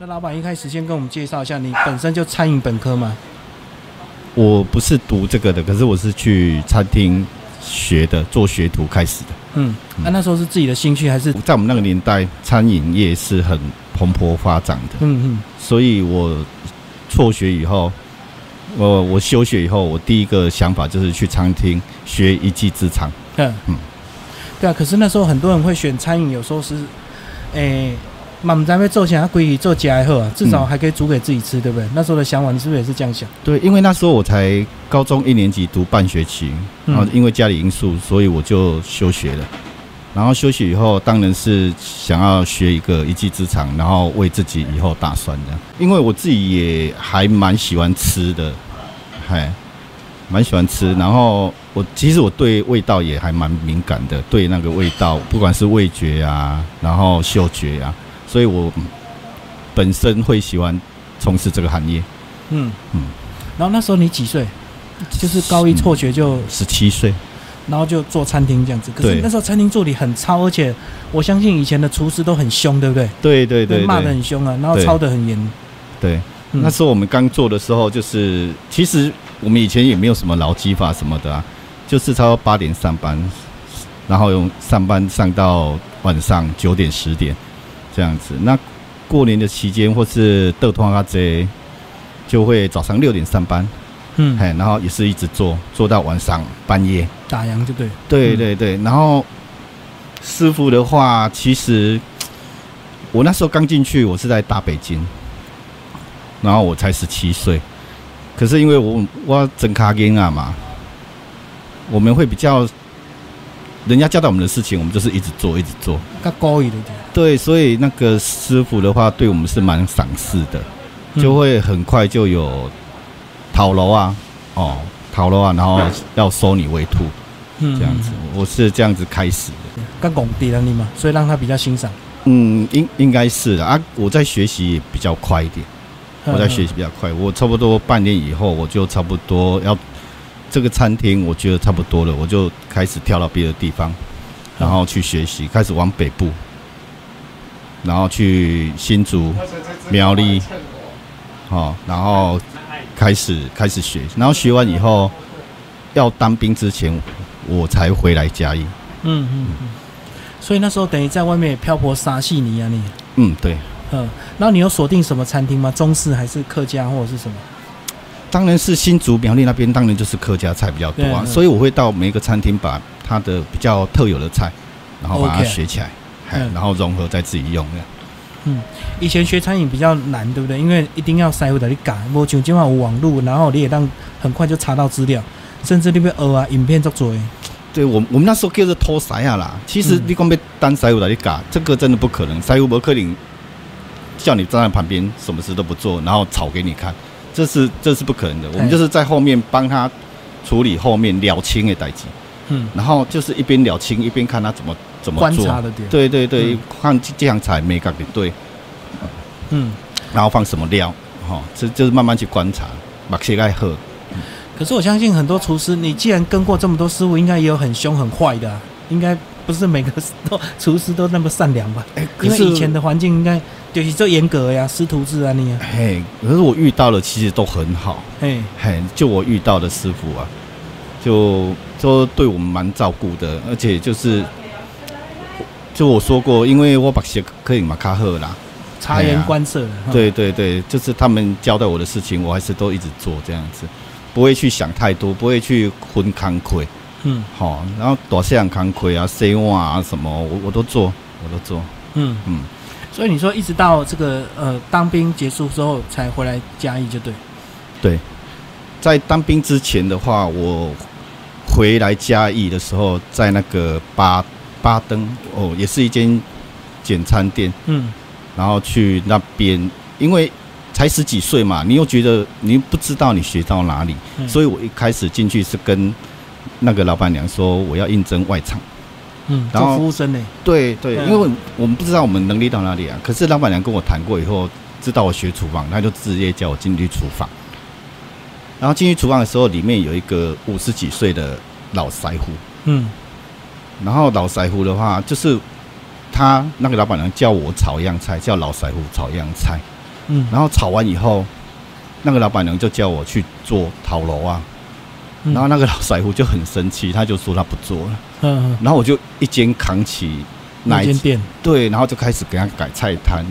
那老板一开始先跟我们介绍一下，你本身就餐饮本科吗？我不是读这个的，可是我是去餐厅学的，做学徒开始的。嗯，那、那时候是自己的兴趣还是？在我们那个年代，餐饮业是很蓬勃发展的，嗯嗯，所以我辍学以后，我我休学以后，我第一个想法就是去餐厅学一技之长。嗯嗯对啊。可是那时候很多人会选餐饮，有时候是，诶、嘛不知道做起来归己做家还好啊，至少还可以煮给自己吃，对不对？那时候的想法，你是不是也是这样想？对，因为那时候我才高中一年级读半学期，然后嗯因为家里因素，所以我就休学了。然后休息以后，当然是想要学一个一技之长，然后为自己以后打算的。因为我自己也还蛮喜欢吃的，嗨，蛮喜欢吃。然后我其实我对味道也还蛮敏感的，对那个味道，不管是味觉啊，然后嗅觉啊，所以我本身会喜欢从事这个行业。嗯嗯然后那时候你几岁？就是高一辍学就，十七岁。然后就做餐厅这样子。可是那时候餐厅助理很超，而且我相信以前的厨师都很凶，对不对？对对对骂得很凶啊，然后对操得很严。对，嗯那时候我们刚做的时候，就是其实我们以前也没有什么劳基法什么的啊，就是差不多八点上班，然后用上班上到晚上九点十点这样子。那过年的期间或是豆通啊这，就会早上六点上班，嗯，哎，然后也是一直做做到晚上半夜。打烊就对。对嗯对。对，然后师傅的话，其实我那时候刚进去，我是在大北京，然后我才十七岁，可是因为我我整卡根啊嘛，我们会比较，人家交代我们的事情，我们就是一直做一直做，较高一点点，对，所以那个师傅的话，对我们是蛮赏识的，嗯就会很快就有讨楼啊，哦，讨楼啊，然后要收你为徒。嗯这样子，我是这样子开始的。更拱敌了你嘛，所以让他比较欣赏。嗯，应应该是的啊。我在学习也比较快一点，我在学习比较快。我差不多半年以后，我就差不多要这个餐厅，我觉得差不多了，我就开始跳到别的地方，然后去学习，开始往北部，然后去新竹、苗栗，哦，然后开始开始学，然后学完以后，要当兵之前，我才回来嘉义。嗯嗯嗯。所以那时候等于在外面也漂泊沙细泥啊你，嗯，对。嗯，然后你有锁定什么餐厅吗？中式还是客家或者是什么？当然是新竹苗栗那边，当然就是客家菜比较多啊，所以我会到每一个餐厅把它的比较特有的菜，然后把它学起来，然后融合在自己用这样。以前学餐饮比较难，对不对？因为一定要师傅的你改，无像今晚有网络，然后你也让很快就查到资料，甚至你要学啊，影片做做的。对我我们那时候叫做偷筛啊啦，其实嗯你光被单筛傅来你嘎，这个真的不可能，筛傅不可能叫你站在旁边什么事都不做，然后炒给你看，这是这是不可能的。我们哎就是在后面帮他处理后面了清的代际，嗯，然后就是一边了清一边看他怎么怎么做。观察的点。，对对对嗯，看这样才没感的对。嗯。然后放什么料，哈、这就是慢慢去观察，把切开喝。可是我相信很多厨师，你既然跟过这么多师傅，应该也有很凶很坏的、啊，应该不是每个都厨师都那么善良吧？哎，因为以前的环境应该就是做严格呀，师徒制啊，你啊，嘿，可是我遇到的其实都很好，嘿，嘿，就我遇到的师傅啊，就就对我们蛮照顾的，而且就是，就我说过，因为我把鞋可以马卡赫啦，察言观色对对对，就是他们交代我的事情，我还是都一直做这样子，不会去想太多，不会去混康亏。嗯。好，然后多西洋康亏啊、洗碗啊什么，我我都做，我都做。嗯。嗯，所以你说一直到这个呃当兵结束之后才回来嘉义，就对。对，在当兵之前的话，我回来嘉义的时候，在那个巴巴登哦，也是一间简餐店，嗯然后去那边，因为才十几岁嘛，你又觉得你不知道你学到哪里，嗯所以我一开始进去是跟那个老板娘说我要应征外场。嗯，然后做服务生呢。对对，嗯因为我们不知道我们能力到哪里啊。可是老板娘跟我谈过以后，知道我学厨房，她就直接叫我进去厨房。然后进去厨房的时候，里面有一个五十几岁的老腮胡。嗯然后老腮胡的话，就是他那个老板娘叫我炒一样菜，叫老腮胡炒一样菜。嗯，然后炒完以后，那个老板娘就叫我去做陶楼啊，嗯然后那个老师傅就很生气，他就说他不做了，嗯嗯，然后我就一肩扛起那一那间店，对，然后就开始给他改菜单，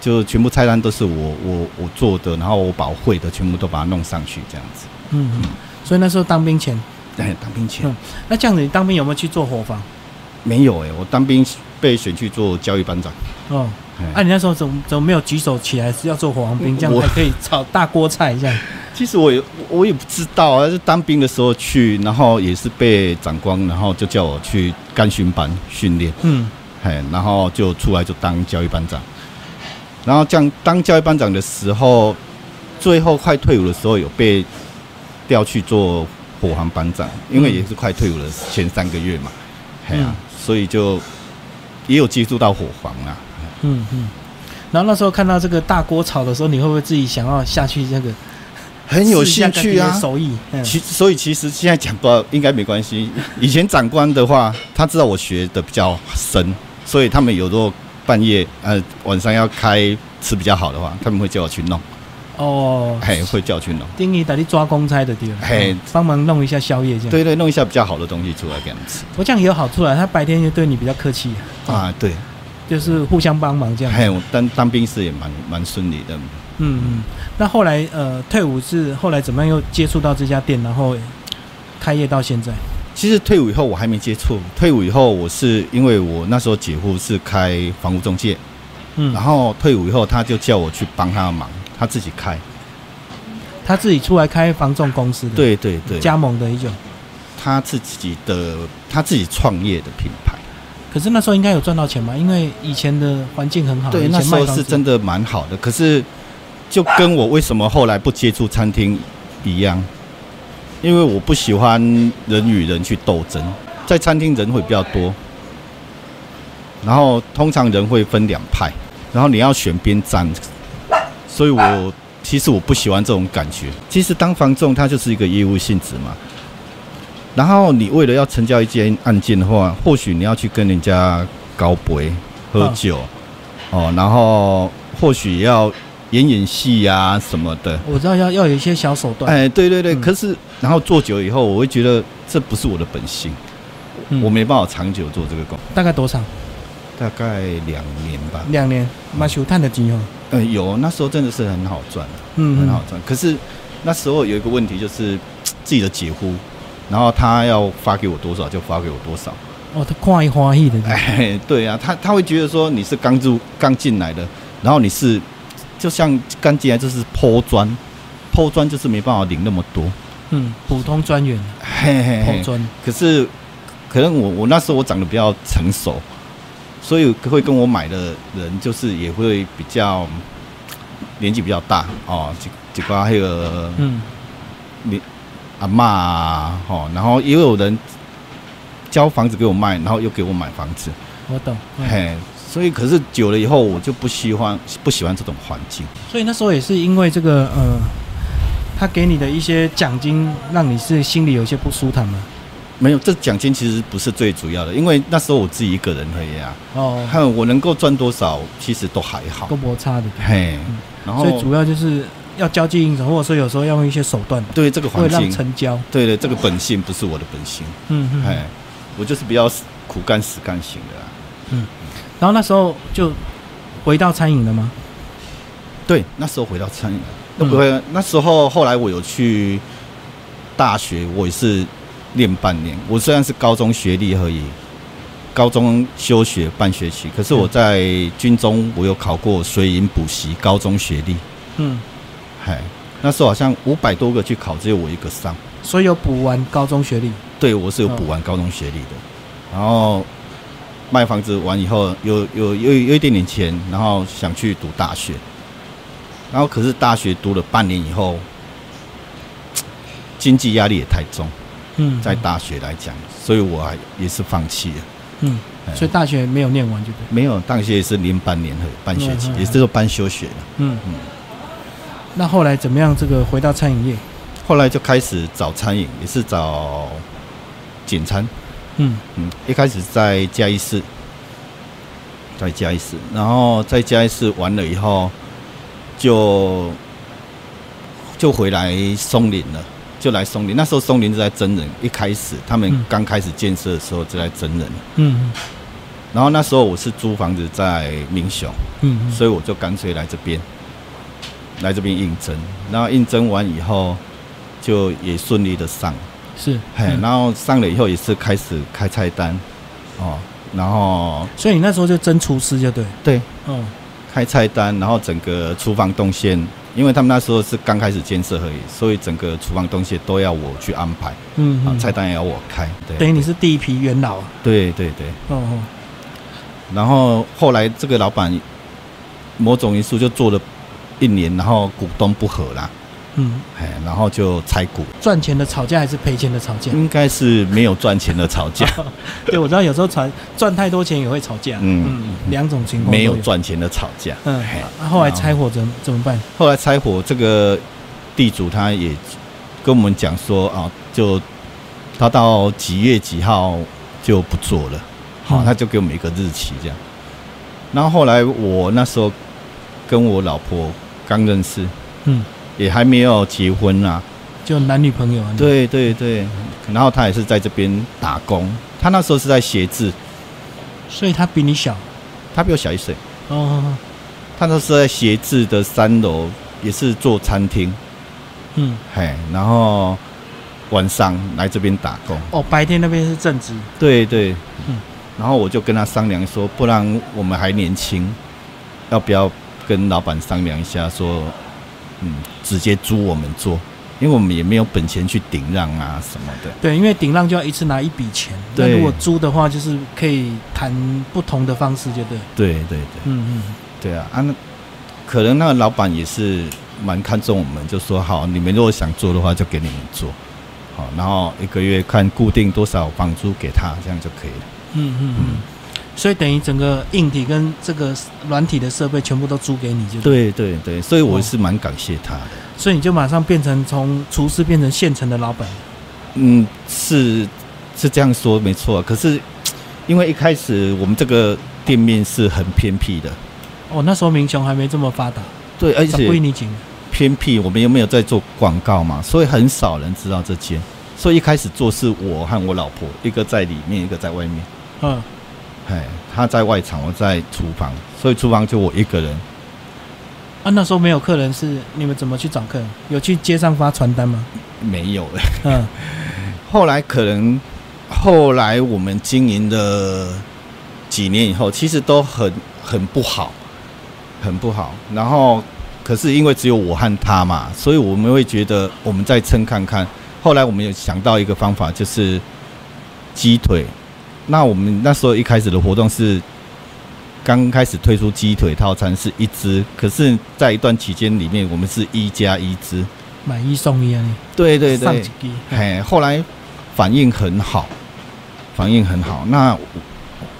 就全部菜单都是我我我做的，然后我把我会的全部都把它弄上去，这样子。嗯嗯，所以那时候当兵前，哎，当兵前、嗯那这样子你当兵有没有去做伙房？没有哎、我当兵被选去做教育班长。哦，哎啊，你那时候怎么怎么没有举手起来是要做火王兵，这样我还可以炒大锅菜这样？其实我也我也不知道啊，是当兵的时候去，然后也是被长官，然后就叫我去干训班训练，嗯哎，然后就出来就当教育班长。然后这样当教育班长的时候，最后快退伍的时候有被调去做火航班长，因为也是快退伍的前三个月嘛，哎呀、嗯所以就也有接触到火防啊。嗯嗯。然后那时候看到这个大锅炒的时候，你会不会自己想要下去这个很有兴趣啊手艺？嗯其所以其实现在讲不到应该没关系。以前长官的话，他知道我学的比较深，所以他们有时候半夜呃晚上要开吃比较好的话，他们会叫我去弄，哦，嘿，会叫我去弄。丁义带你抓公差的地方，嘿嗯帮忙弄一下宵夜这样。对对，弄一下比较好的东西出来给他们吃我这样也有好处啊，他白天就对你比较客气，啊。对，就是互相帮忙这样。嘿，我当当兵是也蛮蛮顺利的。嗯嗯。那后来呃退伍是后来怎么样又接触到这家店，然后开业到现在？其实退伍以后我还没接触，退伍以后我是因为我那时候姐夫是开房屋中介，嗯，然后退伍以后他就叫我去帮他忙，他自己开。他自己出来开房仲公司的，，对对对，加盟的一种。他自己的他自己创业的品牌。可是那时候应该有赚到钱吧？因为以前的环境很好，对，那时候是真的蛮好的。可是就跟我为什么后来不接触餐厅一样，因为我不喜欢人与人去斗争，在餐厅人会比较多，然后通常人会分两派，然后你要选边站，所以我其实我不喜欢这种感觉。其实当房仲它就是一个业务性质嘛。然后你为了要成交一件案件的话，或许你要去跟人家高杯喝酒，哦，然后或许要演演戏呀、什么的。我知道要要有一些小手段。哎，对对对，嗯可是然后做久以后，我会觉得这不是我的本性，嗯我没办法长久做这个工，大概多长？大概两年吧。两年，蛮修探的金哦。嗯，有那时候真的是很好赚，嗯，很好赚。可是那时候有一个问题，就是自己的姐夫，然后他要发给我多少就发给我多少。哦，他看一欢喜的。哎，对啊，他他会觉得说你是刚入刚进来的，然后你是就像刚进来就是抛砖，抛砖就是没办法领那么多。嗯，普通专员，嘿嘿嘿。破砖。可是可能我我那时候我长得比较成熟，所以会跟我买的人就是也会比较年纪比较大哦，几几个那个嗯你阿嬷啊，哦，然后也有人交房子给我卖，然后又给我买房子，我懂。嗯嘿，所以可是久了以后，我就不喜欢不喜欢这种环境。所以那时候也是因为这个呃，他给你的一些奖金，让你是心里有些不舒坦吗。没有，这奖金其实不是最主要的，因为那时候我自己一个人而已啊，哦，还有我能够赚多少，其实都还好都。摩擦的。嘿，然后所以主要就是要交际应酬，或者说有时候要用一些手段，对这个会让环境，成交。对对，这个本性不是我的本性，嗯嗯。哎，我就是比较苦干实干型的啦。然后那时候就回到餐饮了吗？对，那时候回到餐饮，那嗯不会，那时候后来我有去大学，我也是练半年。我虽然是高中学历而已，高中休学半学期，可是我在军中我有考过水营补习高中学历，嗯，嗨，那时候好像五百多个去考，只有我一个上。所以有补完高中学历。对，我是有补完高中学历的，然后卖房子完以后，有有有有一点点钱，然后想去读大学，然后可是大学读了半年以后，经济压力也太重，嗯，在大学来讲，所以我还也是放弃了。嗯，哎所以大学没有念完就对。没有大学也是连半年和半学期也就是半休学了。嗯嗯那后来怎么样？这个回到餐饮业，后来就开始找餐饮，也是找简餐。嗯嗯，一开始在嘉义市，在嘉义市，然后在嘉义市完了以后，就就回来松林了，就来松林。那时候松林是在真人，一开始他们嗯刚开始建设的时候就在真人。嗯然后那时候我是租房子在民雄，嗯嗯，所以我就干脆来这边，来这边应征。然后应征完以后，就也顺利的上，是，嘿，嗯。然后上了以后也是开始开菜单，哦，然后所以你那时候就真厨师就对，对。嗯开菜单，然后整个厨房动线，因为他们那时候是刚开始建设而已，所以整个厨房动线都要我去安排，啊，嗯。啊，菜单也要我开，对，等于你是第一批元老啊，对对对。哦哦，然后后来这个老板某种因素就做了一年，然后股东不和啦，嗯，哎，然后就拆股，赚钱的吵架还是赔钱的吵架？应该是没有赚钱的吵架，对，我知道有时候赚赚太多钱也会吵架，嗯。嗯，两种情况都没有，赚钱的吵架。嗯嘿，啊后来拆伙怎怎么办？后来拆伙，这个地主他也跟我们讲说啊，就他到几月几号就不做了，好，嗯。他就给我们一个日期这样。然后后来我那时候跟我老婆刚认识，嗯，也还没有结婚啊，就男女朋友啊，，对对对，然后他也是在这边打工，他那时候是在写字，所以他比你小，他比我小一岁，哦，他那时候在写字的三楼也是做餐厅，嗯，嘿，然后晚上来这边打工，哦，白天那边是正职，对对，嗯。然后我就跟他商量说，不然我们还年轻，要不要跟老板商量一下说，嗯，直接租我们做，因为我们也没有本钱去顶让啊什么的。对，因为顶让就要一次拿一笔钱，那对如果租的话，就是可以谈不同的方式，就对，对对对。嗯嗯，对啊，啊，那可能那个老板也是蛮看重我们，就说好，你们如果想做的话，就给你们做，好，然后一个月看固定多少房租给他，这样就可以了。嗯嗯嗯，所以等于整个硬体跟这个软体的设备全部都租给你，就对，对对对，所以我是蛮感谢他的。所以你就马上变成从厨师变成现成的老板，嗯，是是这样说没错，可是因为一开始我们这个店面是很偏僻的，哦，那时候民雄还没这么发达，对，而且归你紧，偏僻，我们又没有在做广告嘛，所以很少人知道这间。所以一开始做是我和我老婆，一个在里面，一个在外面。嗯，哎，他在外场，我在厨房，所以厨房就我一个人。啊，那时候没有客人，是你们怎么去找客人？有去街上发传单吗？没有了。嗯，后来可能后来我们经营的几年以后，其实都很很不好，很不好。然后可是因为只有我和他嘛，所以我们会觉得我们再撑看看。后来我们有想到一个方法，就是鸡腿。那我们那时候一开始的活动是刚开始推出鸡腿套餐是一只，可是在一段期间里面，我们是一加一只。买一送一啊，你对对对上几，滴，嘿，后来反应很好，反应很好。那我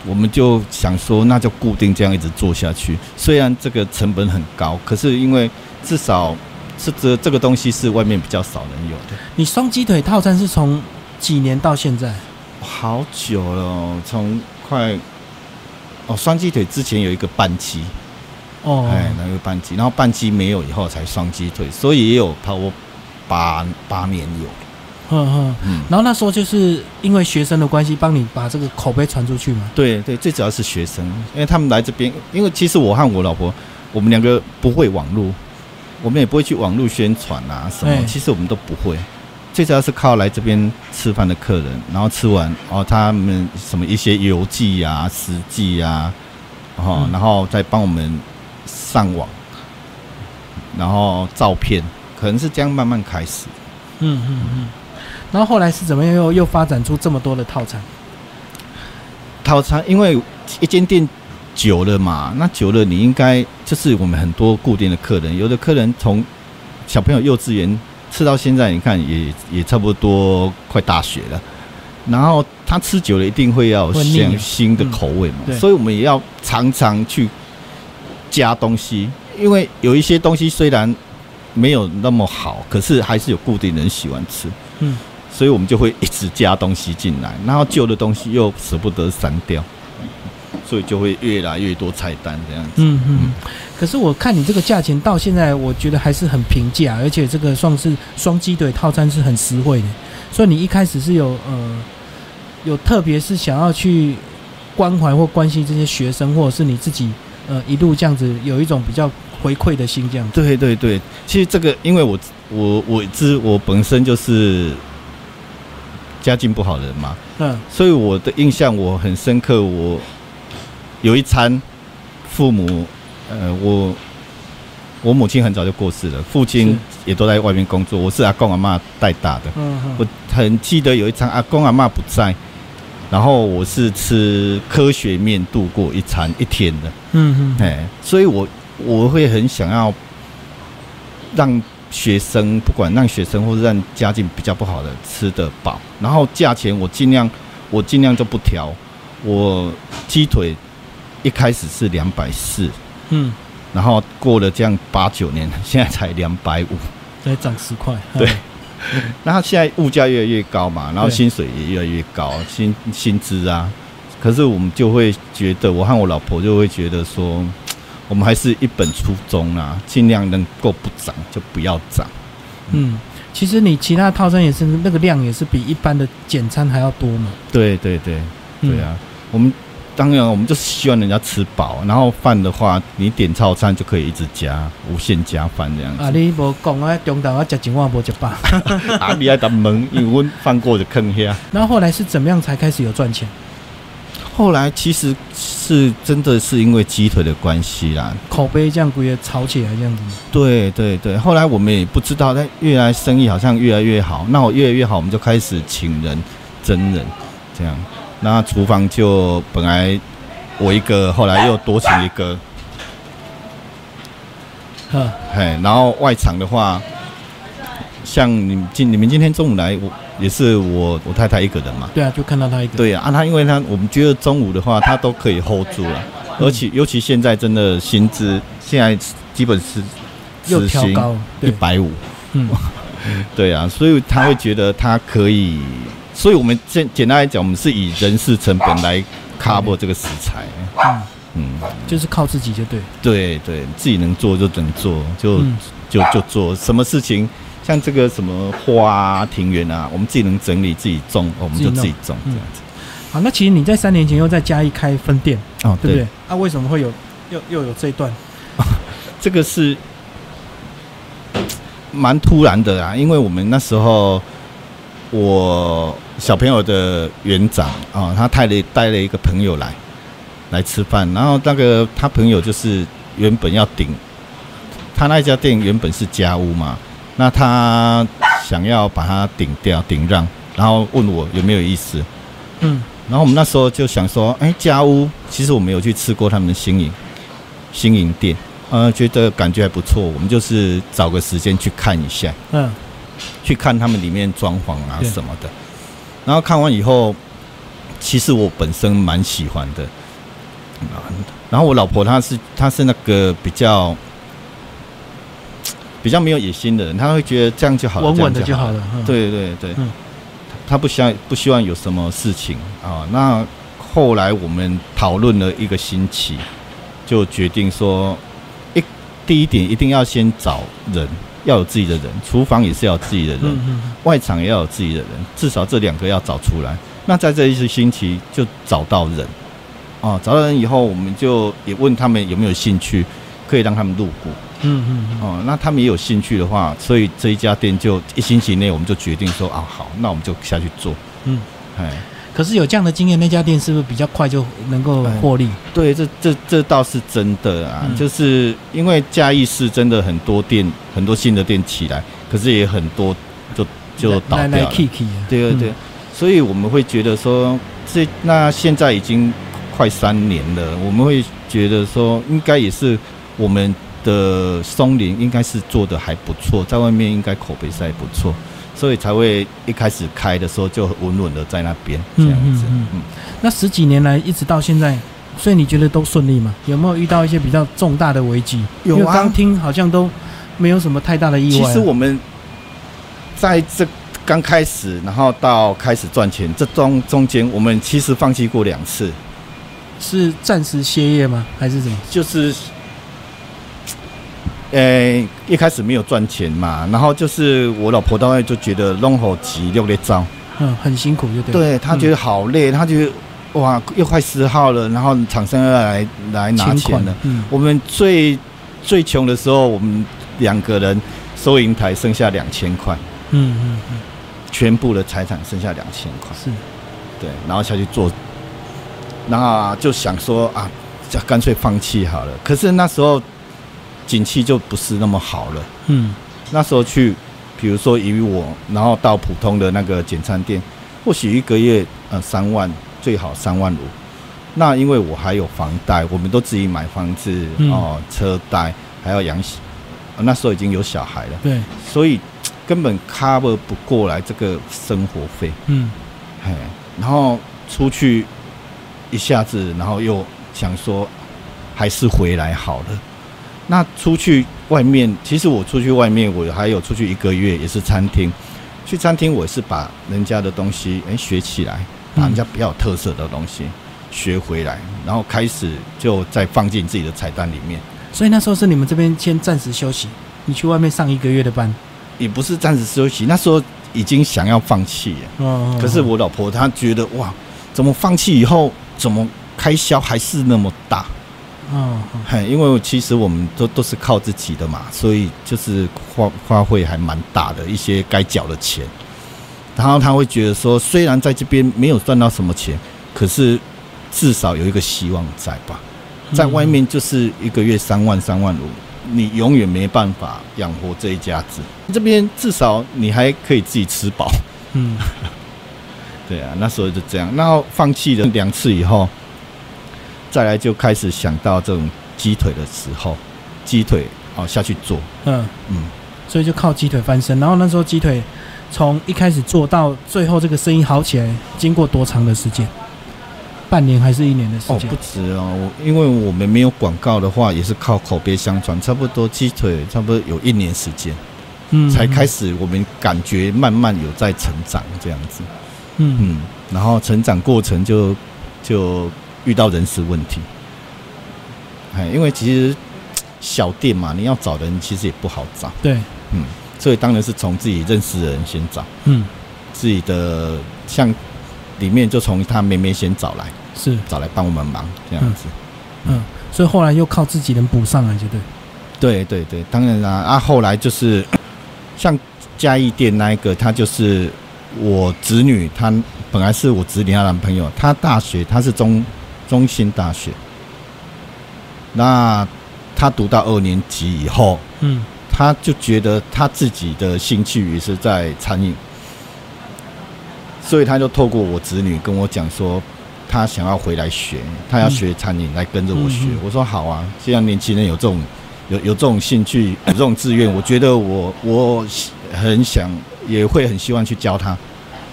我们就想说，那就固定这样一直做下去。虽然这个成本很高，可是因为至少是这这个东西是外面比较少人有的。你双鸡腿套餐是从几年到现在？好久了哦，从快哦双鸡腿之前有一个半鸡，哦，哎，那个半鸡，然后半鸡没有以后才双鸡腿，所以也有差不多八八年有。哼哼。嗯，然后那时候就是因为学生的关系，帮你把这个口碑传出去嘛。对对，最主要是学生，因为他们来这边，因为其实我和我老婆，我们两个不会网络，我们也不会去网络宣传啊什么哎，其实我们都不会。最主要是靠来这边吃饭的客人，然后吃完哦，他们什么一些邮寄啊、实际啊，哦，嗯然后再帮我们上网，然后照片，可能是这样慢慢开始。嗯嗯嗯。然后后来是怎么样又又发展出这么多的套餐？套餐，因为一间店久了嘛，那久了你应该就是我们很多固定的客人，有的客人从小朋友幼稚园吃到现在，你看也也差不多快大学了，然后他吃久了一定会要有会腻啊新新的口味嘛，对所以我们也要常常去加东西，因为有一些东西虽然没有那么好，可是还是有固定人喜欢吃。嗯，所以我们就会一直加东西进来，然后旧的东西又舍不得删掉，所以就会越来越多菜单这样子。嗯嗯。可是我看你这个价钱到现在，我觉得还是很平价，而且这个算是双鸡腿套餐是很实惠的。所以你一开始是有呃有特别是想要去关怀或关心这些学生，或者是你自己呃一路这样子有一种比较回馈的心这样子。对对对，其实这个因为我我我知我本身就是家境不好的人嘛，嗯所以我的印象我很深刻。我有一餐，父母，呃，我我母亲很早就过世了，父亲也都在外面工作，我是阿公阿妈带大的。嗯嗯我很记得有一餐阿公阿妈不在，然后我是吃科学面度过一餐一天的，嗯哼。哎，所以我我会很想要让学生，不管让学生或者让家境比较不好的吃得饱，然后价钱我尽量我尽量就不调，我鸡腿一开始是两百四，嗯，然后过了这样八九年，现在才两百五。再涨十块。对那它现在物价越来越高嘛，然后薪水也越来越高，薪薪资啊，可是我们就会觉得，我和我老婆就会觉得说，我们还是一本初衷啊，尽量能够不涨就不要涨。嗯，其实你其他套餐也是那个量也是比一般的简餐还要多嘛。对对对嗯对啊，我们当然我们就是希望人家吃饱，然后饭的话，你点套餐就可以一直加，无限加饭这样子。啊，你无讲啊，中岛我食一碗无食饱。啊，你爱打门，因为我饭过就坑下。那后后来是怎么样才开始有赚钱？后来其实是真的是因为鸡腿的关系啦，口碑这样贵炒起来这样子。对对对，后来我们也不知道，但越来生意好像越来越好。那我越来越好，我们就开始请人、真人这样。那厨房就本来我一个，后来又多请一个，呵，嘿，然后外场的话，像你们今你们今天中午来，我也是我我太太一个人嘛。对啊，就看到她一个。对啊，啊她因为她我们觉得中午的话，她都可以 hold 住了，而且尤其现在真的薪资现在基本是又时薪调高。一，百五。嗯，对啊，所以他会觉得他可以，所以我们简简单来讲，我们是以人事成本来 cover 这个食材。嗯，嗯，就是靠自己就对。对对，自己能做就能做，就、嗯就就做。什么事情像这个什么花啊、庭园啊，我们自己能整理、自己种，我们就自己种这嗯样子。好，那其实你在三年前又在嘉义开分店，哦，对不对？啊，为什么会有又又有这一段？这个是蛮突然的啊，因为我们那时候我小朋友的园长啊、他带了带了一个朋友来来吃饭，然后那个他朋友就是原本要顶，他那家店原本是家屋嘛，那他想要把它顶掉顶让，然后问我有没有意思，嗯。然后我们那时候就想说，哎，家屋其实我们有去吃过他们的新营新营店，呃，觉得感觉还不错，我们就是找个时间去看一下，嗯。去看他们里面装潢啊什么的。然后看完以后，其实我本身蛮喜欢的。啊然后我老婆她是她是那个比较比较没有野心的人，她会觉得这样就好了，稳稳的。就好了。嗯，对对对，嗯他不希望不希望有什么事情啊。那后来我们讨论了一个星期，就决定说，一第一点一定要先找人，要有自己的人，厨房也是要有自己的人，外场也要有自己的人，至少这两个要找出来。那在这一次星期就找到人，哦，找到人以后，我们就也问他们有没有兴趣，可以让他们入股。嗯嗯嗯，哦，那他们也有兴趣的话，所以这一家店就一星期内我们就决定说啊，好，那我们就下去做。嗯。哎，可是有这样的经验，那家店是不是比较快就能够获利？对，这这这倒是真的啊，嗯。就是因为嘉义市真的很多店，很多新的店起来，可是也很多就就倒来来掉了。对对，所以我们会觉得说，这那现在已经快三年了，我们会觉得说，应该也是我们的松林应该是做的还不错，在外面应该口碑是还不错，所以才会一开始开的时候就稳稳的在那边这样子。嗯嗯嗯那十几年来一直到现在，所以你觉得都顺利吗？有没有遇到一些比较重大的危机？有啊刚听好像都没有什么太大的意外其。实我们在这刚开始，然后到开始赚钱，这中中间我们其实放弃过两次，是暂时歇业吗？还是什么？就是呃，一开始没有赚钱嘛，然后就是我老婆当然就觉得弄好急，六列招，嗯，很辛苦就对。对她觉得好累，她觉得哇，又快十号了，然后厂商要来来拿钱了。嗯，我们最最穷的时候，我们两个人收银台剩下两千块，嗯嗯嗯，全部的财产剩下两千块，是，对，然后下去做，那就想说啊，就干脆放弃好了。可是那时候景气就不是那么好了。嗯那时候去，比如说以我，然后到普通的那个简餐店，或许一个月呃三万，最好三万五。那因为我还有房贷，我们都自己买房子嗯哦，车贷还要养，呃那时候已经有小孩了，对，所以根本 cover 不过来这个生活费。嗯嘿，然后出去一下子，然后又想说还是回来好了。那出去外面，其实我出去外面，我还有出去一个月，也是餐厅。去餐厅，我是把人家的东西哎学起来，把人家比较有特色的东西学回来，然后开始就再放进自己的菜单里面。所以那时候是你们这边先暂时休息，你去外面上一个月的班。也不是暂时休息，那时候已经想要放弃了。哦，可是我老婆她觉得哇，怎么放弃以后，怎么开销还是那么大？哦，哦嘿，因为其实我们都都是靠自己的嘛，所以就是花花费还蛮大的，一些该缴的钱。然后他会觉得说，虽然在这边没有赚到什么钱，可是至少有一个希望在吧。在外面就是一个月三万三万五，你永远没办法养活这一家子。这边至少你还可以自己吃饱。嗯 对啊，那时候就这样。然后放弃了两次以后，再来就开始想到这种鸡腿的时候，鸡腿哦下去做，嗯，嗯，所以就靠鸡腿翻身。然后那时候鸡腿从一开始做到最后这个生意好起来，经过多长的时间？半年还是一年的时间？哦不止哦，我因为我们没有广告的话，也是靠口碑相传，差不多鸡腿差不多有一年时间，嗯才开。始我们感觉慢慢有在成长这样子，嗯嗯嗯，然后成长过程就就遇到人事问题，哎，因为其实小店嘛，你要找人其实也不好找，对，嗯，所以当然是从自己认识的人先找，嗯。自己的像里面就从他妹妹先找来，是，找来帮我们忙这样子。嗯，所以后来又靠自己人补上来，就对。对对对，当然啦、啊，后来就是 像嘉义店那一个，他就是我侄女，她本来是我侄女她男朋友，她大学她是中中心大学，那他读到二年级以后，嗯。他就觉得他自己的兴趣也是在餐饮，所以他就透过我子女跟我讲说，他想要回来学，他要学餐饮，来跟着我学。我说好啊，既然年轻人有这种有有这种兴趣、有这种志愿，我觉得我我很想也会很希望去教他，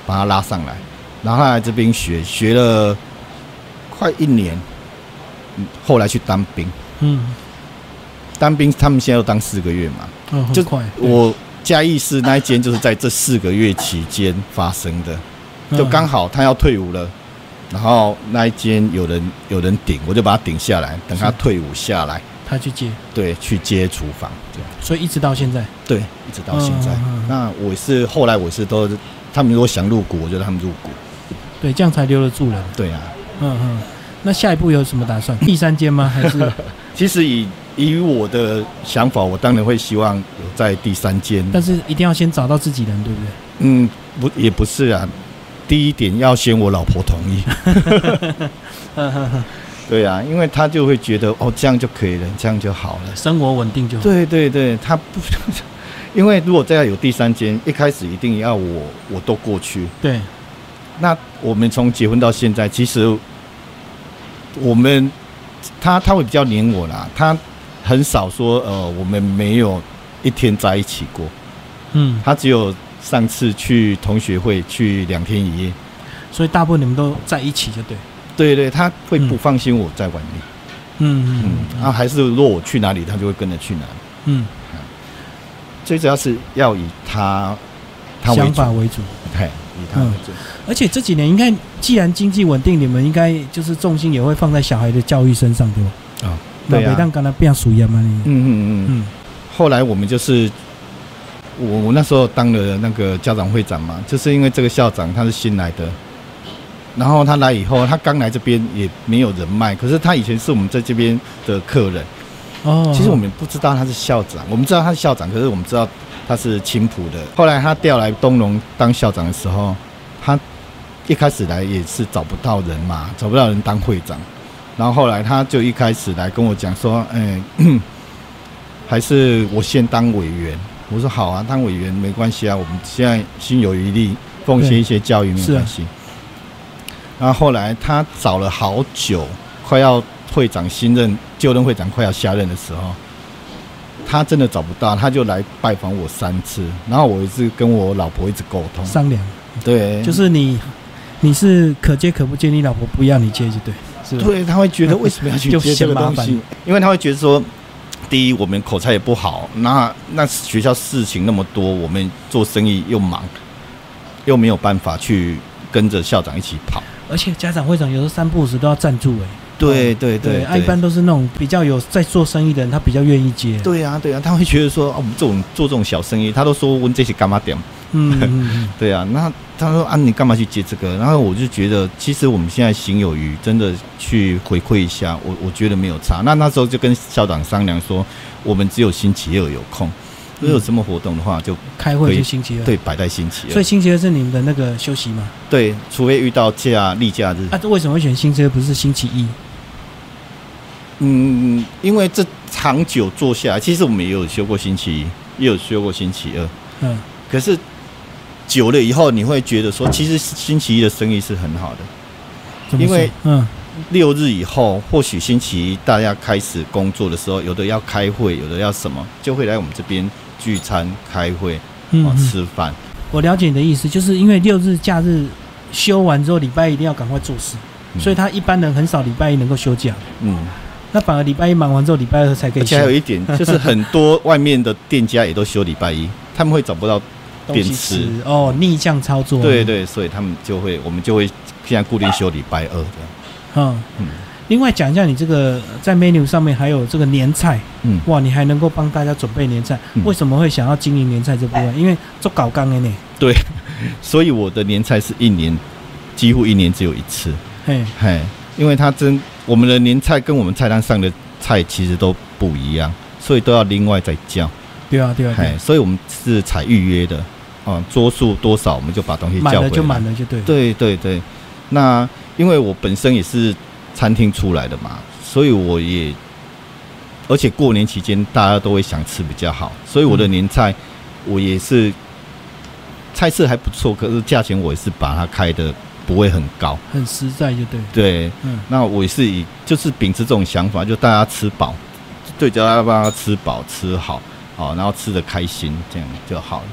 把他拉上来，然后他来这边学，学了快一年，嗯后来去当兵。嗯，当兵，他们现在要当四个月嘛，哦，很就快。我嘉义市那一间就是在这四个月期间发生的，就嗯刚好他要退伍了，然后那一间有人有人顶，我就把他顶下来，等他退伍下来，他去接，对，去接厨房，这样所以一直到现在。对，一直到现在。那我是后来我是都，他们如果想入股，我就让他们入股。对，这样才留得住人。对啊，嗯嗯。那下一步有什么打算？第三间吗？还是？其实以以我的想法，我当然会希望有在第三间，但是一定要先找到自己人，对不对？嗯，不也不是啊。第一点要先我老婆同意，对啊，因为她就会觉得哦这样就可以了，这样就好了。生活稳定就好。对对对，她不，因为如果再要有第三间，一开始一定要我我都过去。对，那我们从结婚到现在，其实我们他他会比较黏我啦，他很少说呃我们没有一天在一起过，嗯，他只有上次去同学会去两天一夜。所以大部分你们都在一起，就对。对对，他会不嗯放心我在外面，嗯。嗯，啊，还是如果我去哪里，他就会跟着去哪里。嗯，最主要是要以他他，想法为主。对，以他为主。而且这几年应该，既然经济稳定，你们应该就是重心也会放在小孩的教育身上，对吧？啊，对啊那每当跟他变属于嘛，嗯嗯嗯。嗯后来我们就是我我那时候当了那个家长会长嘛，就是因为这个校长他是新来的，然后他来以后，他刚来这边也没有人脉，可是他以前是我们在这边的客人。哦，其实我们不知道他是校长，我们知道他是校长，可是我们知道他是青浦的。后来他调来东龙当校长的时候，他一开始来也是找不到人嘛，找不到人当会长。然后后来他就一开始来跟我讲说，哎，还是我先当委员。我说好啊，当委员没关系啊，我们现在心有余力，奉献一些教育没关系。然后后来他找了好久，快要会长新任就任会长快要下任的时候，他真的找不到，他就来拜访我三次。然后我一直跟我老婆一直沟通商量，对，就是你你是可接可不接，你老婆不要你接就对，是对，他会觉得为什么要去 接这个东西？因为他会觉得说。第一，我们口才也不好，那那学校事情那么多，我们做生意又忙，又没有办法去跟着校长一起跑。而且家长会长有时候三步时都要赞助哎。对对对，一般都是那种比较有在做生意的人，他比较愿意接。对啊对啊，他会觉得说，哦，我们这种做这种小生意，他都说问这些干嘛点？嗯，对啊，那他说啊，你干嘛去接这个？然后我就觉得，其实我们现在行有余，真的去回馈一下，我我觉得没有差。那那时候就跟校长商量说，我们只有星期二有空，如果有什么活动的话，就开会就星期二，对，摆在星期二。所以星期二是你们的那个休息吗？对，除非遇到假例假日。啊，为什么会选星期二不是星期一？嗯，因为这长久做下来，其实我们也有休过星期一，也有休过星期二。嗯，可是。久了以后，你会觉得说，其实星期一的生意是很好的，因为嗯，六日以后，或许星期一大家开始工作的时候，有的要开会，有的要什么，就会来我们这边聚餐、开会、嗯，吃饭。我了解你的意思，就是因为六日假日休完之后，礼拜一定要赶快做事，所以他一般人很少礼拜一能够休假。嗯，那反而礼拜一忙完之后，礼拜二才可以。而且还有一点，就是很多外面的店家也都休礼拜一，他们会找不到。电池哦，逆向操作。对对，所以他们就会，我们就会现在固定休礼拜二的。嗯嗯。另外讲一下，你这个在 menu 上面还有这个年菜，嗯，哇，你还能够帮大家准备年菜，为什么会想要经营年菜这部分？因为做搞纲的呢。对，所以我的年菜是一年几乎一年只有一次。嘿，嘿，因为它真我们的年菜跟我们菜单上的菜其实都不一样，所以都要另外再叫。对啊，对啊。嘿，所以我们是采预约的。嗯，桌数多少我们就把东西叫回来。满了就满了就对。对对对，那因为我本身也是餐厅出来的嘛，所以我也，而且过年期间大家都会想吃比较好，所以我的年菜我也是菜色还不错，可是价钱我也是把它开的不会很高，很实在就对。对，嗯，那我也是以就是秉持这种想法，就大家吃饱，对，叫大家帮他吃饱吃好，好，然后吃的开心，这样就好了。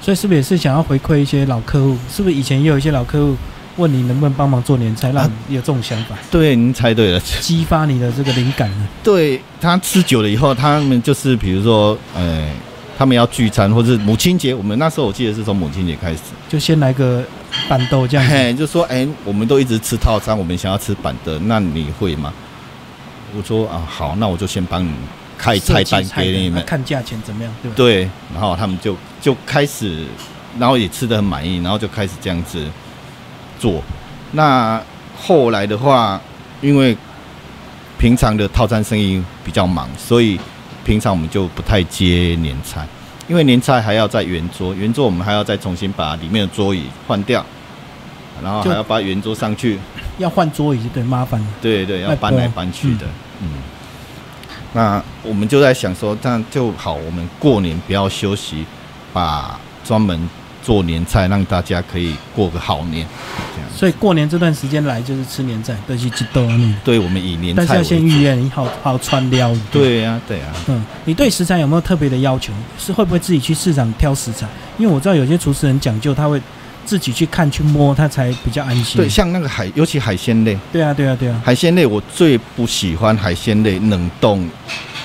所以是不是也是想要回馈一些老客户？是不是以前也有一些老客户问你能不能帮忙做年菜，让你有这种想法？对，您猜对了，激发你的这个灵感呢？对他吃久了以后，他们就是比如说，呃，他们要聚餐，或者是母亲节，我们那时候我记得是从母亲节开始，就先来个板豆这样。嘿，就说，哎，我们都一直吃套餐，我们想要吃板的，那你会吗？我说啊，好，那我就先帮你。开菜单给你们看价钱怎么样，对吧？对，然后他们就就开始，然后也吃的很满意，然后就开始这样子做。那后来的话，因为平常的套餐生意比较忙，所以平常我们就不太接年菜，因为年菜还要在圆桌，圆桌我们还要再重新把里面的桌椅换掉，然后还要把圆桌上去，要换桌椅，对，麻烦。对对，要搬来搬去的，嗯。那我们就在想说，这样就好。我们过年不要休息，把专门做年菜，让大家可以过个好年。这样。所以过年这段时间来就是吃年菜，都去吃豆你。对，我们以年菜。但是要先预约，你好好穿料。对呀，对呀。嗯，你对食材有没有特别的要求？是会不会自己去市场挑食材？因为我知道有些厨师很讲究，他会。自己去看去摸，他才比较安心。对，像那个海，尤其海鲜类。对啊，对啊，对啊。海鲜类我最不喜欢海鲜类冷冻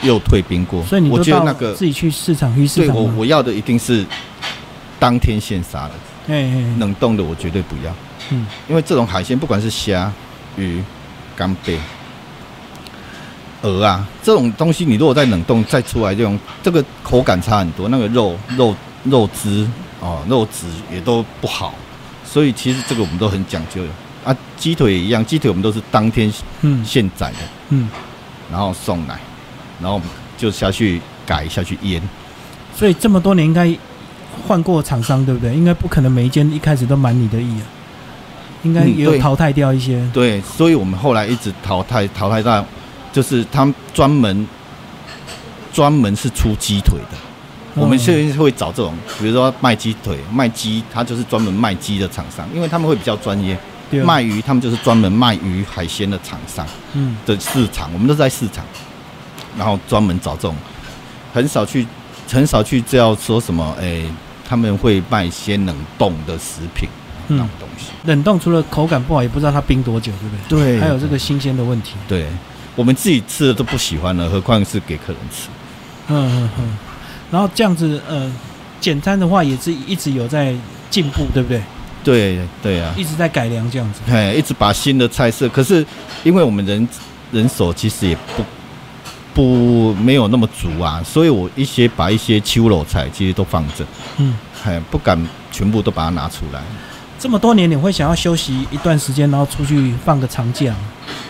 又退冰过。所以你我觉得那个自己去市场去市场。对我我要的一定是当天现杀的。哎冷冻的我绝对不要。嗯。因为这种海鲜，不管是虾、鱼、干贝，鹅啊这种东西，你如果在冷冻再出来，这种这个口感差很多，那个肉肉肉汁哦肉质也都不好，所以其实这个我们都很讲究的啊。鸡腿也一样，鸡腿我们都是当天嗯现宰的，嗯，然后送来，然后就下去改下去腌。所以这么多年应该换过厂商，对不对？应该不可能每一间一开始都满你的意啊，应该也有淘汰掉一些。对，所以我们后来一直淘汰淘汰到，就是他们专门专门是出鸡腿的。我们嗯现在会找这种，比如说卖鸡腿、卖鸡，他就是专门卖鸡的厂商，因为他们会比较专业。卖鱼，他们就是专门卖鱼海鲜的厂商嗯的市场，我们都在市场，然后专门找这种，很少去很少去这样说什么，哎、他们会卖一些冷冻的食品那种嗯，东西。冷冻除了口感不好，也不知道它冰多久，对不对？对还有这个新鲜的问题。对，我们自己吃的都不喜欢了，何况是给客人吃。嗯嗯嗯。然后这样子，呃，简单的话也是一直有在进步，对不对？对对啊，一直在改良这样子。哎，一直把新的菜色，可是因为我们人人手其实也不不没有那么足啊，所以我一些把一些秋老菜其实都放着，嗯，还，不敢全部都把它拿出来。这么多年，你会想要休息一段时间，然后出去放个长假吗？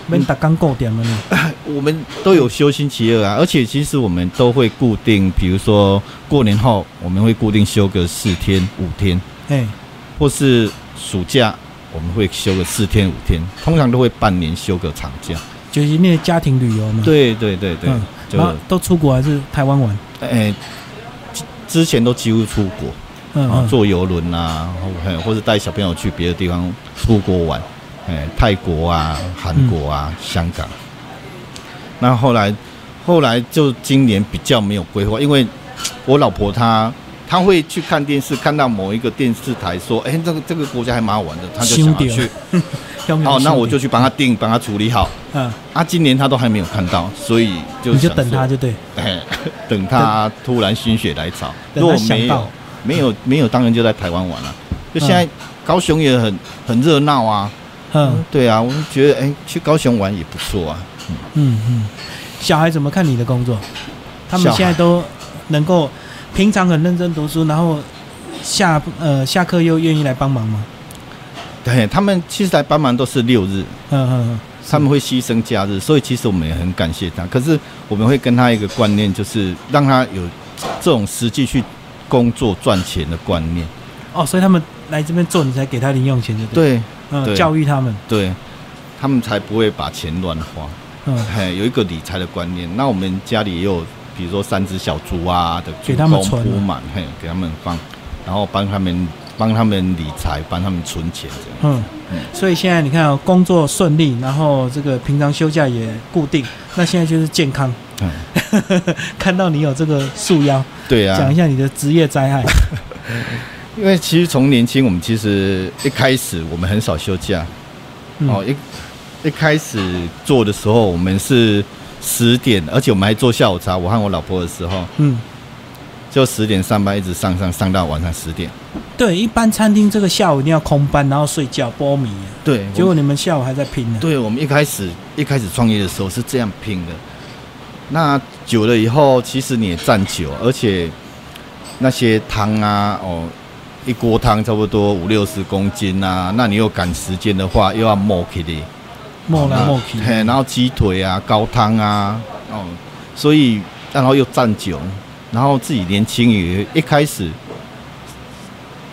没打刚够点了呢。我们都有休星期二啊，而且其实我们都会固定，比如说过年后我们会固定休个四天五天，哎，或是暑假我们会休个四天五天，通常都会半年休个长假。就是那些家庭旅游嘛。，对对对对，嗯，就然后都出国还是台湾玩？哎、之之前都几乎出国。啊，嗯嗯，坐游轮啊，或或者带小朋友去别的地方出国玩，哎，泰国啊、韩国啊、香港。那后来，后来就今年比较没有规划，因为我老婆她她会去看电视，看到某一个电视台说，哎，这个这个国家还蛮好玩的，他就想要去。哦，那我就去帮他订，帮他处理好。嗯，啊，今年他都还没有看到，所以就你就等他就对。哎，等他突然心血来潮，等如果没有没有没有，当然就在台湾玩了。就现在高雄也很很热闹啊，嗯对啊，我就觉得哎，去高雄玩也不错啊。嗯嗯，小孩怎么看你的工作？他们现在都能够平常很认真读书，然后下呃下课又愿意来帮忙吗？对他们其实来帮忙都是六日，嗯嗯嗯，他们会牺牲假日，所以其实我们也很感谢他。可是我们会跟他一个观念，就是让他有这种实际去工作赚钱的观念。哦，所以他们来这边做，你才给他零用钱，就对。对嗯，对教育他们。对，他们才不会把钱乱花。嗯嘿，有一个理财的观念。那我们家里也有，比如说三只小猪啊的给他们铺满，嘿，给他们放，然后帮他们帮他们理财，帮他们存钱这样。嗯嗯，所以现在你看、哦，工作顺利，然后这个平常休假也固定，那现在就是健康。嗯，看到你有这个束腰，对啊讲，一下你的职业灾害。因为其实从年轻，我们其实一开始我们很少休假，嗯哦，一一开始做的时候，我们是十点，而且我们还做下午茶。我和我老婆的时候，嗯，就十点上班，一直上上上到晚上十点。对，一般餐厅这个下午一定要空班，然后睡觉波米，对，结果你们下午还在拼呢。对我们一开始一开始创业的时候是这样拼的，那久了以后，其实你也站久，而且那些汤啊，哦，一锅汤差不多五六十公斤啊，那你又赶时间的话，又要磨起的，莫来莫去。嘿，然后鸡腿啊、高汤啊，哦，所以然后又蘸酒，然后自己年轻也一开始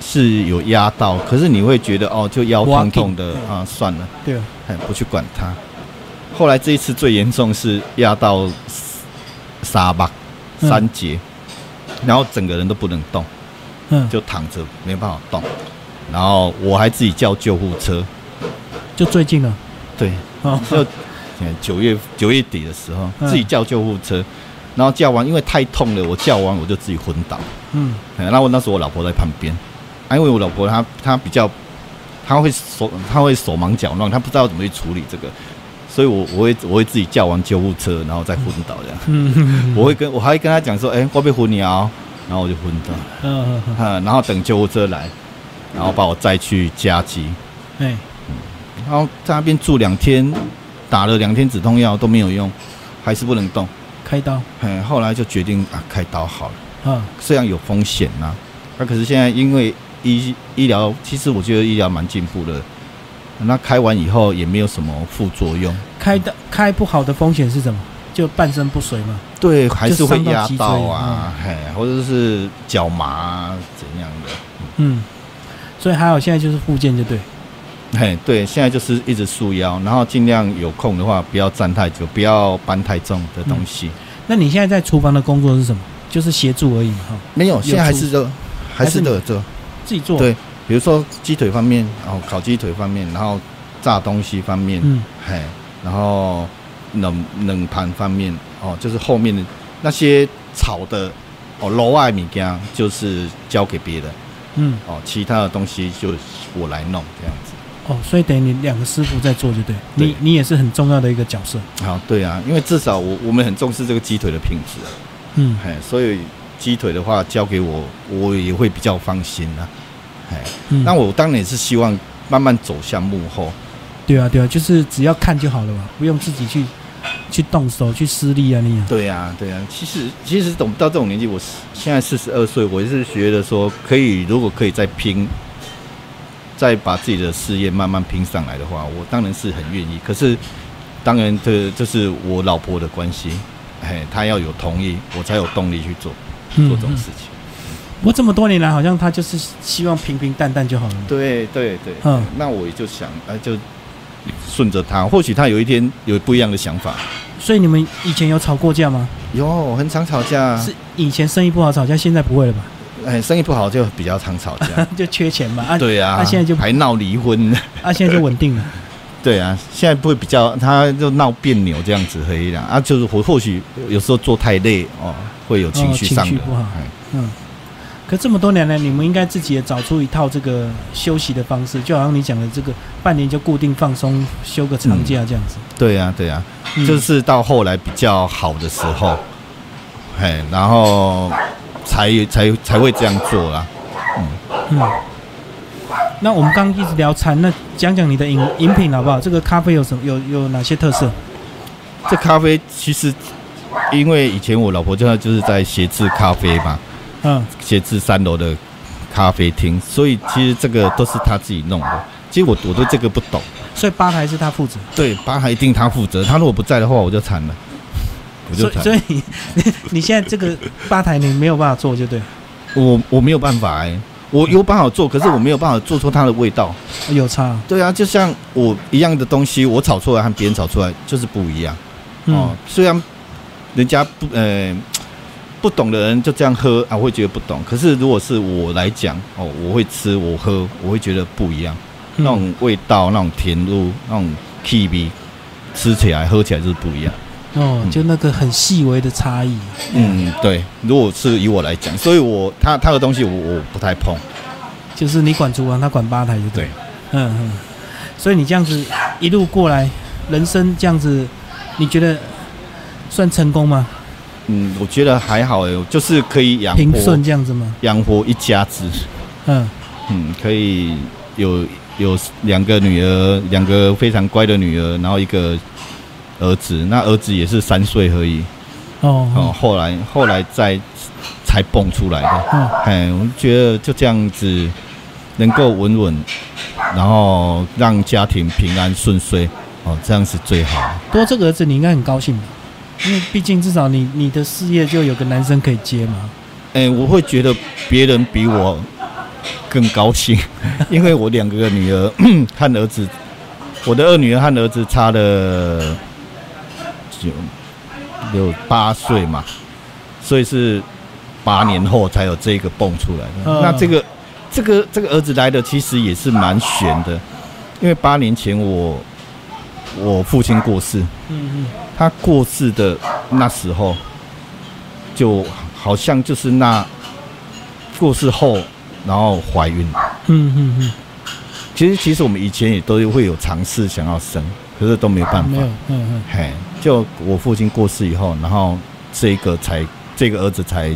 是有压到，可是你会觉得哦，就腰痛痛的啊，算了。对啊，哎，不去管它。后来这一次最严重是压到沙巴嗯三节，然后整个人都不能动，嗯，就躺着没办法动。然后我还自己叫救护车，就最近了。对，哦，就嗯九月九月底的时候嗯自己叫救护车，然后叫完因为太痛了，我叫完我就自己昏倒。嗯哎然后那时候我老婆在旁边，啊因为我老婆她她比较，她会手她会手忙脚乱，她不知道怎么去处理这个，所以我我会我会自己叫完救护车，然后再昏倒这样。嗯，我会跟我还会跟她讲说，哎、我被昏你啊，然后我就昏倒，嗯然后等救护车来，然后把我载去加急，嗯，哎，然后在那边住两天，打了两天止痛药都没有用，还是不能动。开刀，嗯，后来就决定啊，开刀好了。啊，虽然有风险呐，那可是现在因为医医疗，其实我觉得医疗蛮进步的。那开完以后也没有什么副作用。开的开不好的风险是什么？就半身不遂嘛。对，还是会压到啊，嘿，或者是脚麻啊怎样的。嗯，所以还好，现在就是复健就对。嘿，对，现在就是一直束腰，然后尽量有空的话不要站太久，不要搬太重的东西。那你现在在厨房的工作是什么？就是协助而已嘛，哈，没有，现在还是这，还是的这。自己做。对，比如说鸡腿方面，然后烤鸡腿方面，然后炸东西方面，嗯，嘿，然后冷冷盘方面，哦，就是后面的那些炒的哦，楼外米羹就是交给别人，嗯，哦，其他的东西就我来弄这样子。哦，所以等于你两个师傅在做就对。对。你你也是很重要的一个角色。好，对啊，因为至少我我们很重视这个鸡腿的品质啊，嗯，嘿，所以鸡腿的话交给我，我也会比较放心啊，嘿，嗯。那我当然也是希望慢慢走向幕后，对啊对啊，就是只要看就好了嘛，不用自己去去动手去施力啊你啊。对啊、对啊、其实其实等到这种年纪，我现在四十二岁，我是觉得说，可以如果可以再拼，再把自己的事业慢慢拼上来的话，我当然是很愿意。可是，当然这这是我老婆的关系，哎，她要有同意，我才有动力去做嗯做这种嗯事情。不过这么多年来，好像她就是希望平平淡淡就好了。对对对，嗯那我也就想，哎，就顺着他，或许他有一天有不一样的想法。所以你们以前有吵过架吗？有很常吵架，是以前生意不好吵架，现在不会了吧？哎，生意不好就比较常吵架。就缺钱嘛。啊，对啊，他现在就还闹离婚。啊，现在就稳定了。对啊，现在不会比较，他就闹别扭这样子而已啦。啊，就是或或许有时候做太累哦，会有情绪上的。绪不好哎嗯，可这么多年来，你们应该自己也找出一套这个休息的方式，就好像你讲的这个半年就固定放松，休个长假这样子。对啊，对啊，嗯就是到后来比较好的时候，嘿，然后才才才会这样做啦。嗯嗯。那我们刚刚一直聊餐，那讲讲你的饮饮品好不好？这个咖啡有什么有有哪些特色？这咖啡其实，因为以前我老婆就就是在协制咖啡嘛，嗯协制三楼的咖啡厅，所以其实这个都是她自己弄的。其实我我对这个不懂。所以吧台是他负责，对，吧台一定他负责，他如果不在的话，我就惨了，我就。所以所以你 你现在这个吧台你没有办法做，就对，我我没有办法哎、我有办法做，可是我没有办法做出它的味道。有差。对啊，就像我一样的东西，我炒出来和别人炒出来就是不一样、嗯哦。虽然人家不呃不懂的人就这样喝啊，我会觉得不懂。可是如果是我来讲哦，我会吃我喝，我会觉得不一样。嗯那种味道、那种甜度、那种气味，吃起来、喝起来就是不一样。哦，嗯就那个很细微的差异。嗯，对。如果是以我来讲，所以我他他的东西我我不太碰。就是你管厨房，他管吧台，就对。对，嗯嗯。所以你这样子一路过来，人生这样子，你觉得算成功吗？嗯，我觉得还好哎，就是可以养平活顺这样子吗？养活一家子。嗯嗯，可以有有两个女儿，两个非常乖的女儿，然后一个儿子。那儿子也是三岁而已哦后来后来再才蹦出来的。嗯哎，我觉得就这样子能够稳稳，然后让家庭平安顺遂，哦，这样是最好。不过这个儿子你应该很高兴吧？因为毕竟至少你你的事业就有个男生可以接嘛。哎，我会觉得别人比我更高兴，因为我两个女儿 和儿子，我的二女儿和儿子差了九六八岁嘛，所以是八年后才有这个蹦出来的。嗯那这个这个这个儿子来的其实也是蛮悬的，因为八年前我我父亲过世，嗯嗯他过世的那时候，就好像就是那过世后，然后怀孕。嗯嗯嗯，其实其实我们以前也都会有尝试想要生，可是都没有办法没有。，嗯嗯嘿，就我父亲过世以后，然后这个才这个儿子才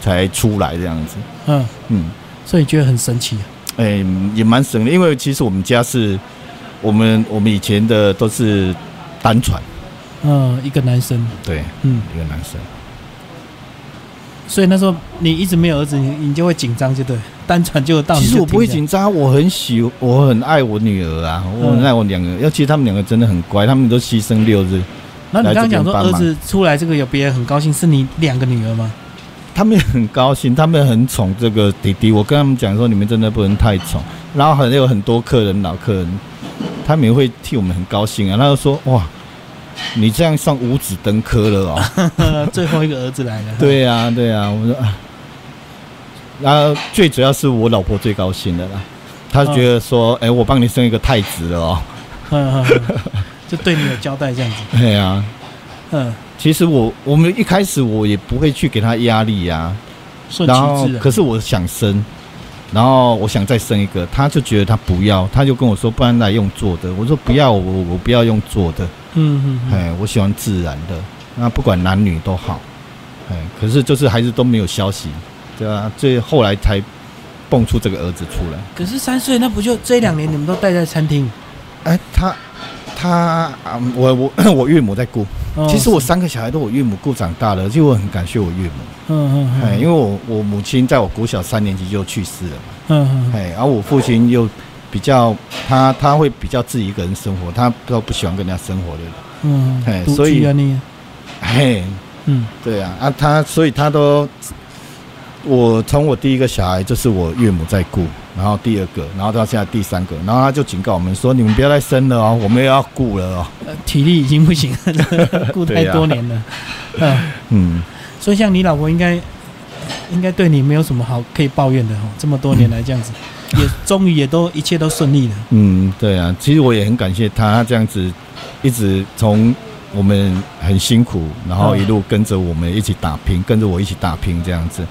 才出来这样子。嗯，嗯，所以觉得很神奇啊。哎、也蛮神的，因为其实我们家是我们我们以前的都是单传。嗯，一个男生，对，嗯，一个男生。所以那时候你一直没有儿子，你你就会紧张，就对，单传就到你就其实我不会紧张，我很喜，我很爱我女儿啊，我很爱我两个，尤其他们两个真的很乖，他们都牺牲六日，这样。然后你刚刚讲说儿子出来这个有别人很高兴，是你两个女儿吗？他们也很高兴，他们很宠这个弟弟。我跟他们讲说，你们真的不能太宠。然后还有很多客人，老客人，他们也会替我们很高兴啊。他就说，哇，你这样上五子登科了哦。最后一个儿子来了，对呀、对呀、我说啊，然后最主要是我老婆最高兴的啦，她觉得说，哎、我帮你生一个太子了哦。就对你有交代这样子，对啊、嗯，其实我我们一开始我也不会去给他压力呀、顺然后。可是我想生，然后我想再生一个，他就觉得他不要，他就跟我说，不然来用做的。我说不要，我我不要用做的，嗯嗯嗯，哎，我喜欢自然的，那不管男女都好，哎，可是就是还是都没有消息，对啊，最后来才蹦出这个儿子出来。可是三岁那不就这两年你们都待在餐厅？哎，他他啊，我我 我岳母在顾，哦。其实我三个小孩都我岳母顾长大了，其实我很感谢我岳母。嗯嗯哎，嗯，因为我我母亲在我国小三年级就去世了嘛，嗯嗯。哎，然后我父亲又比较他他会比较自己一个人生活，他都不喜欢跟人家生活的人，嗯，哎所以居啊你，嘿，嗯。对啊，啊他所以他都，我从我第一个小孩就是我岳母在顾，然后第二个，然后到现在第三个，然后他就警告我们说，你们不要再生了哦，我们也要顾了哦，呃体力已经不行了，顾太多年了，嗯，嗯，所以像你老婆应该应该对你没有什么好可以抱怨的哦，这么多年来这样子，也终于也都一切都顺利了，嗯，对啊，其实我也很感谢他，他这样子一直从我们很辛苦，然后一路跟着我们一起打拼，跟着我一起打拼这样子，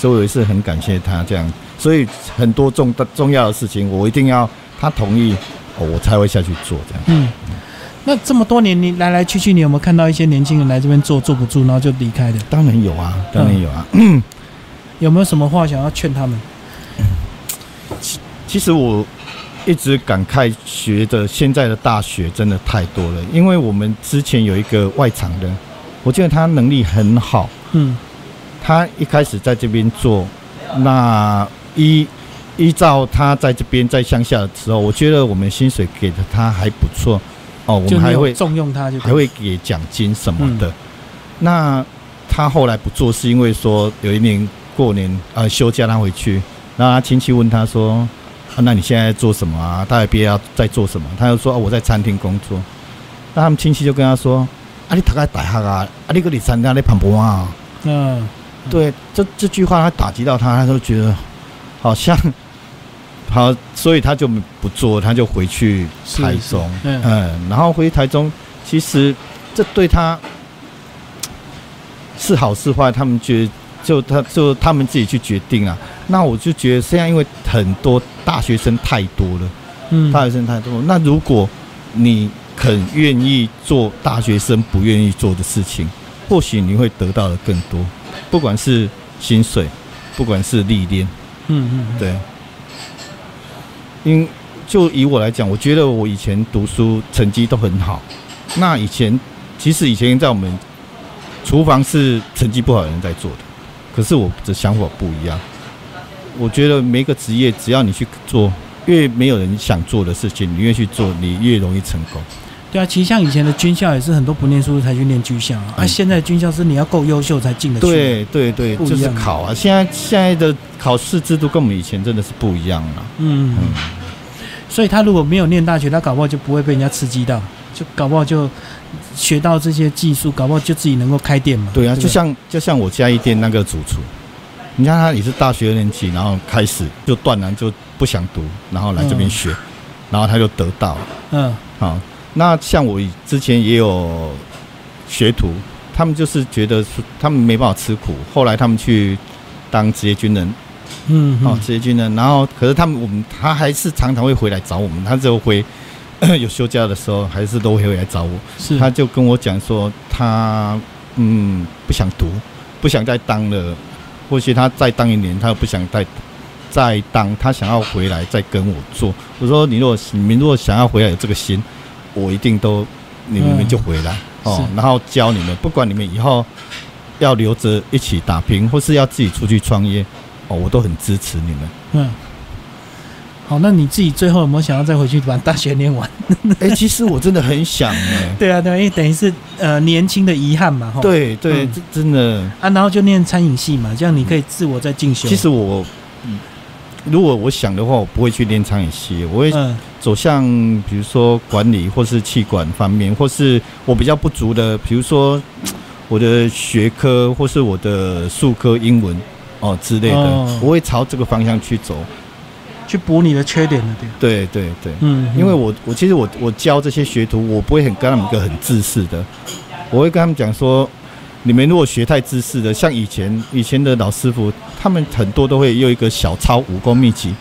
所以我也是很感谢他这样。所以很多重大重要的事情，我一定要他同意，哦，我才会下去做这样。嗯。那这么多年，你来来去去，你有没有看到一些年轻人来这边坐坐不住，然后就离开的？当然有啊，当然有啊。有没有什么话想要劝他们？其其实我一直感慨，学的现在的大学真的太多了，因为我们之前有一个外场的，我觉得他能力很好。嗯他一开始在这边做，那依依照他在这边在乡下的时候，我觉得我们薪水给的他还不错哦，我们还会重用他还会给奖金什么的。那他后来不做，是因为说有一年过年呃休假他回去，然后他亲戚问他说：“啊，那你现在在做什么啊？他也别要在做什么？”他就说：“啊，我在餐厅工作。”那他们亲戚就跟他说：“啊，你读在大学啊？啊，你个你餐厅在旁边啊？”嗯对，这这句话他打击到他，他就觉得好像好，所以他就不做，他就回去台中，是嗯。嗯，然后回台中，其实这对他是好是坏，他们觉得就他就他们自己去决定啊。那我就觉得现在因为很多大学生太多了，嗯。大学生太多，那如果你肯愿意做大学生不愿意做的事情，或许你会得到的更多，不管是薪水，不管是历练，嗯嗯，对。因就以我来讲，我觉得我以前读书成绩都很好。那以前其实以前在我们厨房是成绩不好的人在做的，可是我的想法不一样。我觉得每个职业只要你去做，越没有人想做的事情，你越去做，你越容易成功。对啊，其实像以前的军校也是很多不念书才去念军校啊，现在的军校是你要够优秀才进得去。，对对对，就是考啊！现在现在的考试制度跟我们以前真的是不一样了。嗯，嗯，所以他如果没有念大学，他搞不好就不会被人家刺激到，就搞不好就学到这些技术，搞不好就自己能够开店嘛。对啊，不就像就像我家一店那个主厨，你看他也是大学二年级，然后开始就断然就不想读，然后来这边学，然后他就得到了。嗯好，那像我之前也有学徒，他们就是觉得说他们没办法吃苦，后来他们去当职业军人，嗯哦，职业军人，然后可是他们我们他还是常常会回来找我们，他只有回 有休假的时候还是都会回来找我，是。他就跟我讲说他嗯不想读，不想再当了，或许他再当一年，他不想再再当，他想要回来再跟我做。我说你如果你们如果想要回来有这个心，我一定都你们就回来哦，然后教你们，不管你们以后要留着一起打拼，或是要自己出去创业，哦，我都很支持你们。嗯。好，那你自己最后有没有想要再回去把大学念完？哎、其实我真的很想哎、对啊，对啊，因为等于是呃年轻的遗憾嘛，哈。对对，嗯真的。啊，然后就念餐饮系嘛，这样你可以自我再进修。其实我，嗯如果我想的话，我不会去练餐饮系，我会嗯走向比如说管理或是气管方面，或是我比较不足的，比如说我的学科或是我的术科英文哦之类的，哦我会朝这个方向去走。去补你的缺点了，对。对对对，嗯，因为我我其实我我教这些学徒，我不会很跟他们一个很自私的，我会跟他们讲说，你们如果学太自私的，像以前以前的老师傅，他们很多都会用一个小抄武功秘籍，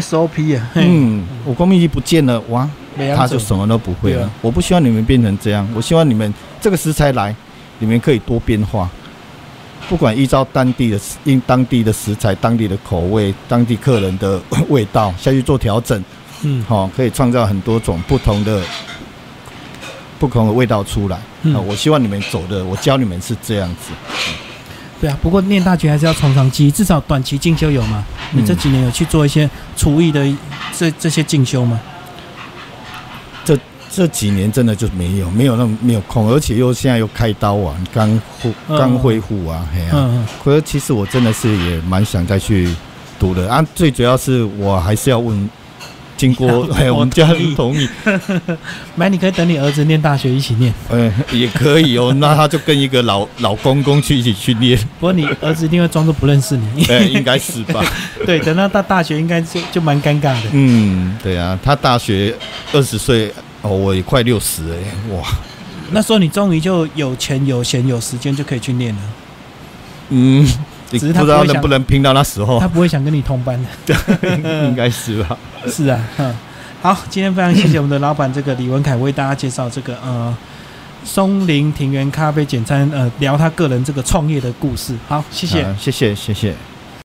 SOP 啊，嘿，嗯，武功秘籍不见了，哇，他就什么都不会了啊。我不希望你们变成这样，我希望你们这个食材来，你们可以多变化，不管依照当地的因当地的食材、当地的口味、当地客人的 味道下去做调整，嗯好、可以创造很多种不同的不同的味道出来。嗯啊，我希望你们走的，我教你们是这样子。对啊，不过念大学还是要从长计议，至少短期进修有吗？嗯你这几年有去做一些厨艺的这这些进修吗？这这几年真的就没有没有那么没有空，而且又现在又开刀啊，刚恢嗯刚恢复啊，嘿啊。嗯嗯，可是其实我真的是也蛮想再去读的啊，最主要是我还是要问，经过 哎我们家人同意，买你可以等你儿子念大学一起念，呃也可以哦，那他就跟一个老老公公去一起去念，不过你儿子一定会装作不认识你。哎应该是吧？对，等到到大学应该就就蛮尴尬的。嗯，对啊，他大学二十岁哦，我也快六十了耶，哇，那时候你终于就有钱有闲有时间就可以去念了，嗯，你只是他不知道能不能拼到那时候他，不会想跟你同班 的。应该是吧？是啊，嗯，好，今天非常谢谢我们的老板这个李文凯为大家介绍这个呃松林庭园咖啡简餐呃聊他个人这个创业的故事。好，谢谢。啊谢谢，谢谢。